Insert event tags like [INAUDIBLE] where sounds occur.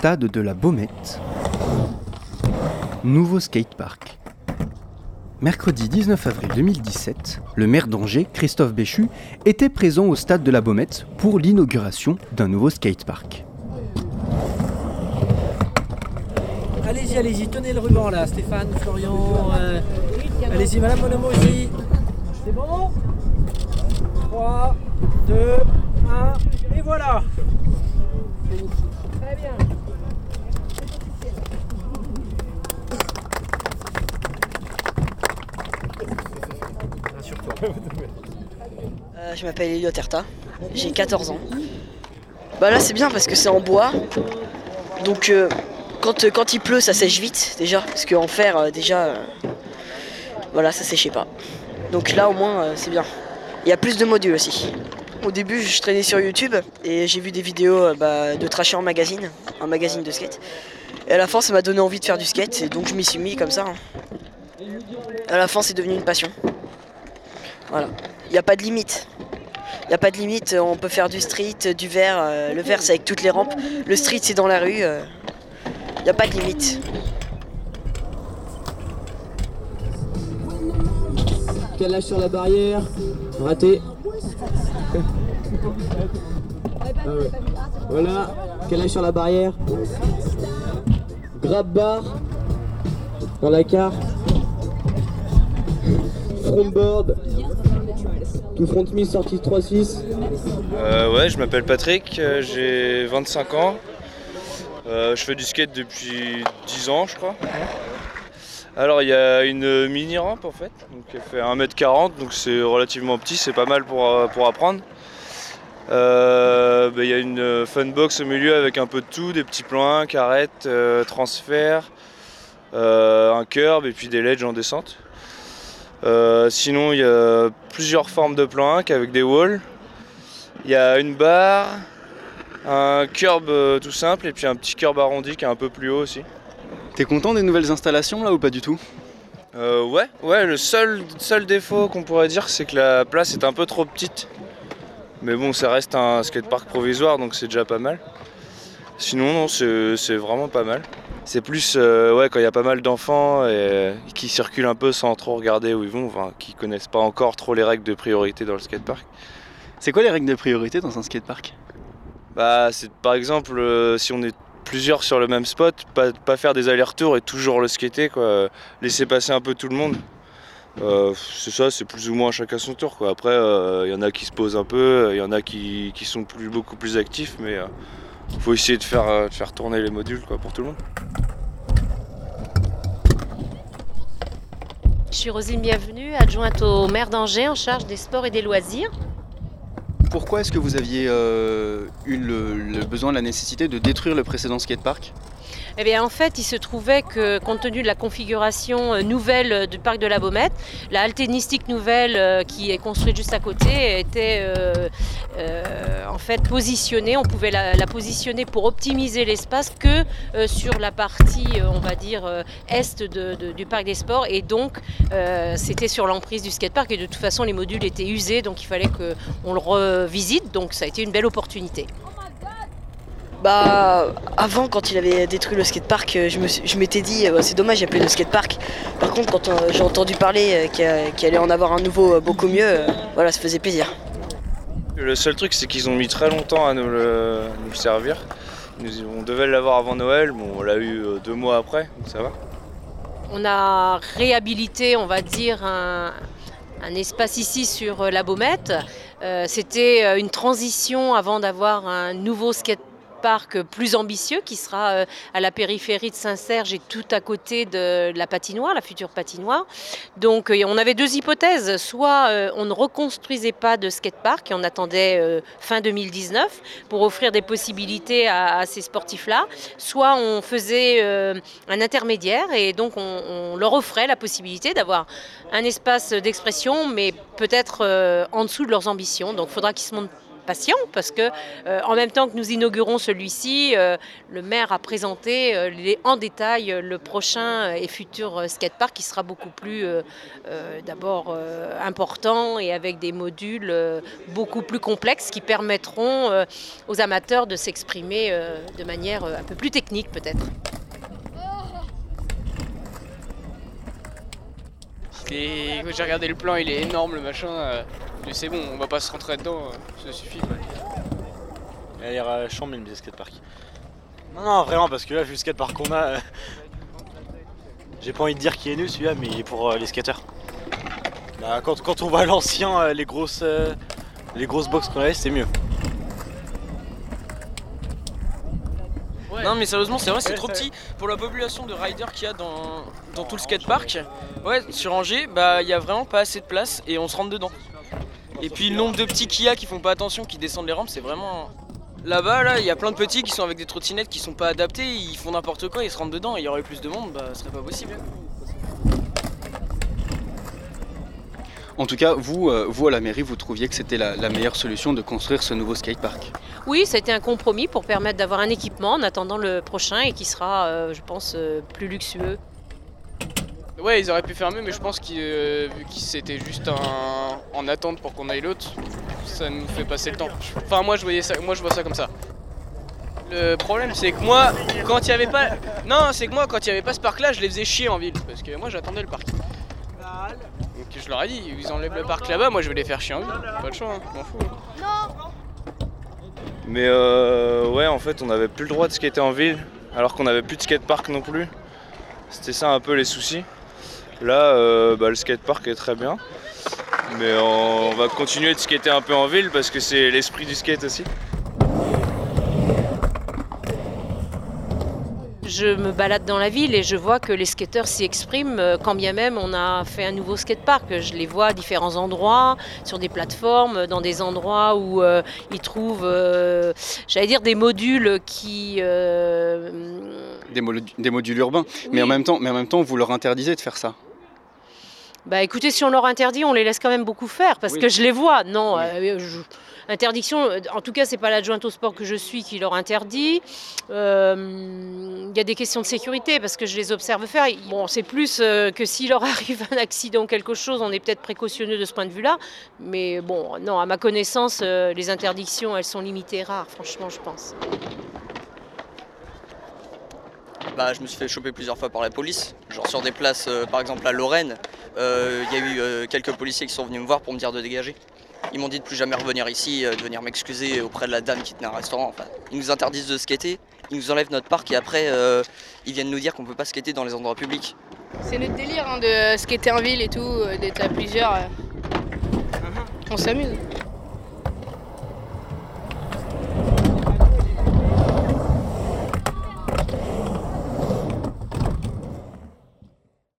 stade de la Baumette. Nouveau skatepark. Mercredi 19 avril 2017, le maire d'Angers, Christophe Béchu, était présent au stade de la Baumette pour l'inauguration d'un nouveau skatepark. Allez-y, allez-y, tenez le ruban là, Stéphane, Florian. euh, allez-y, Madame Monomo aussi. C'est bon? 3, 2, 1, et voilà Très bien. Euh, je m'appelle Elliot Erta, j'ai 14 ans. Bah là c'est bien parce que c'est en bois. Donc euh, quand, euh, quand il pleut ça sèche vite déjà. Parce qu'en fer déjà voilà ça séchait pas. Donc là au moins c'est bien. Il y a plus de modules aussi. Au début je traînais sur YouTube et j'ai vu des vidéos euh, bah, de Trasher en magazine, un magazine de skate. Et à la fin ça m'a donné envie de faire du skate et donc je m'y suis mis comme ça. hein. À la fin c'est devenu une passion. Voilà. Il n'y a pas de limite. Il n'y a pas de limite, on peut faire du street, du verre. euh, le verre c'est avec toutes les rampes. Le street c'est dans la rue. euh, Il n'y a pas de limite. Calage sur la barrière. Raté. Ah. Voilà. Calage sur la barrière. Grab bar. Dans la carte. Frontboard. Tout front miss sortie 3-6. Euh, ouais, je m'appelle Patrick, euh, j'ai 25 ans. Euh, je fais du skate depuis 10 ans, je crois. Alors, il y a une mini rampe en fait, donc elle fait 1m40, donc c'est relativement petit, c'est pas mal pour, euh, pour apprendre. Euh, bah, Il y a une euh, fun box au milieu avec un peu de tout, des petits plans 1, carrettes, euh, transfert, euh, un curb et puis des ledges en descente. Sinon, il y a plusieurs formes de plan 1 avec des walls. Il y a une barre, un curb tout simple et puis un petit curb arrondi qui est un peu plus haut aussi. T'es content des nouvelles installations là ou pas du tout? Euh, ouais, ouais, le seul, seul défaut qu'on pourrait dire c'est que la place est un peu trop petite. Mais bon, ça reste un skatepark provisoire donc c'est déjà pas mal. Sinon, non, c'est vraiment pas mal. C'est plus euh, ouais, quand il y a pas mal d'enfants et, qui circulent un peu sans trop regarder où ils vont, enfin, qui connaissent pas encore trop les règles de priorité dans le skatepark. C'est quoi les règles de priorité dans un skatepark? Bah, c'est par exemple euh, si on est plusieurs sur le même spot, pas, pas faire des allers-retours et toujours le skater, quoi. Laisser passer un peu tout le monde. Euh, c'est ça, c'est plus ou moins chacun son tour, quoi. Après, il y en a qui se posent un peu, il y en a qui, qui sont beaucoup plus actifs, mais il faut essayer de faire, euh, de faire tourner les modules, quoi, pour tout le monde. Je suis Rosine Bienvenue, adjointe au maire d'Angers en charge des sports et des loisirs. Pourquoi est-ce que vous aviez euh, eu le, le besoin, la nécessité de détruire le précédent skatepark? Eh bien, en fait, il se trouvait que, compte tenu de la configuration euh, nouvelle euh, du parc de la Baumette, la halténistique nouvelle euh, qui est construite juste à côté était en fait positionnée. On pouvait la, positionner pour optimiser l'espace que sur la partie, on va dire, est du parc des sports. Et donc, c'était sur l'emprise du skatepark. Et de toute façon, les modules étaient usés, donc il fallait qu'on le revisite. Donc, ça a été une belle opportunité. Bah avant quand il avait détruit le skatepark, euh, je m'étais dit euh, c'est dommage il n'y a plus de skatepark. Par contre quand euh, j'ai entendu parler qu'il allait en avoir un nouveau beaucoup mieux, voilà ça faisait plaisir. Le seul truc, c'est qu'ils ont mis très longtemps à nous le, nous le servir. Nous- on devait l'avoir avant Noël, bon, on l'a eu deux mois après, donc ça va. On a réhabilité, on va dire, un, un espace ici sur la Baumette. Euh, C'était une transition avant d'avoir un nouveau skatepark plus ambitieux qui sera euh, à la périphérie de Saint-Serge et tout à côté de la patinoire, la future patinoire. Donc euh, on avait deux hypothèses. Soit euh, on ne reconstruisait pas de skatepark et on attendait fin 2019 pour offrir des possibilités à, ces sportifs-là. Soit on faisait un intermédiaire et donc on, leur offrait la possibilité d'avoir un espace d'expression, mais peut-être en dessous de leurs ambitions. Donc il faudra qu'ils se montent parce que en même temps que nous inaugurons celui-ci, le maire a présenté les, en détail le prochain et futur skatepark qui sera beaucoup plus d'abord important et avec des modules beaucoup plus complexes qui permettront aux amateurs de s'exprimer de manière un peu plus technique peut-être. j'ai regardé le plan, il est énorme le machin. Euh, mais c'est bon, on va pas se rentrer dedans, euh, ça suffit. Il a l'air euh, chambé le skatepark. Non, non, vraiment, parce que là, vu le skatepark qu'on a, j'ai pas envie de dire qu'il est nul celui-là, mais il est pour les skateurs. Bah, quand, on voit l'ancien, les grosses, les grosses box qu'on avait, c'est mieux. Non mais sérieusement c'est vrai c'est trop petit pour la population de riders qu'il y a dans, dans tout le skatepark. Ouais sur Angers bah il y a vraiment pas assez de place et on se rentre dedans. Et puis le nombre de petits Kia qui font pas attention, qui descendent les rampes, c'est vraiment. Là-bas, là, il y a plein de petits qui sont avec des trottinettes qui sont pas adaptés, ils font n'importe quoi, ils se rentrent dedans, il y aurait plus de monde, bah ce serait pas possible. En tout cas, vous, euh, vous à la mairie, vous trouviez que c'était la, meilleure solution de construire ce nouveau skatepark Oui, ça a été un compromis pour permettre d'avoir un équipement en attendant le prochain et qui sera, euh, je pense, euh, plus luxueux. Ouais, ils auraient pu mieux, mais je pense que vu que c'était juste en attente pour qu'on aille l'autre, ça nous fait passer le temps. Enfin, moi je, voyais ça, moi, je vois ça comme ça. Le problème, c'est que moi, quand il n'y avait pas. Non, c'est que moi, quand il n'y avait pas ce parc là, je les faisais chier en ville. Parce que moi, j'attendais le parc je leur ai dit, ils enlèvent le parc là-bas, moi je vais les faire chier en Pas le choix, hein, m'en fous. Mais euh, ouais, en fait, on n'avait plus le droit de skater en ville, alors qu'on n'avait plus de skatepark non plus. C'était ça un peu les soucis. Là, euh, bah, le skatepark est très bien. Mais on va continuer de skater un peu en ville parce que c'est l'esprit du skate aussi. je me balade dans la ville et je vois que les skateurs s'y expriment, euh, quand bien même on a fait un nouveau skatepark. Je les vois à différents endroits, sur des plateformes, dans des endroits où euh, ils trouvent, euh, j'allais dire, des modules qui... Des, des, modules urbains. Mais, en même temps, mais en même temps, vous leur interdisez de faire ça. Bah écoutez, si on leur interdit, on les laisse quand même beaucoup faire parce que je les vois. Non, interdiction, euh, en tout cas, c'est pas l'adjointe au sport que je suis qui leur interdit. Euh, il y a des questions de sécurité parce que je les observe faire. Bon, c'est plus euh, que s'il leur [LAUGHS] arrive un accident ou quelque chose, on est peut-être précautionneux de ce point de vue-là. Mais bon, non, à ma connaissance, les interdictions, elles sont limitées rares, franchement, je pense. Bah, je me suis fait choper plusieurs fois par la police. Genre sur des places, par exemple à Lorraine, il y a eu quelques policiers qui sont venus me voir pour me dire de dégager. Ils m'ont dit de plus jamais revenir ici, euh, de venir m'excuser auprès de la dame qui tenait un restaurant. Enfin, ils nous interdisent de skater, ils nous enlèvent notre parc et après euh, ils viennent nous dire qu'on peut pas skater dans les endroits publics. C'est notre délire hein, de skater en ville et tout, euh, d'être à plusieurs. On s'amuse.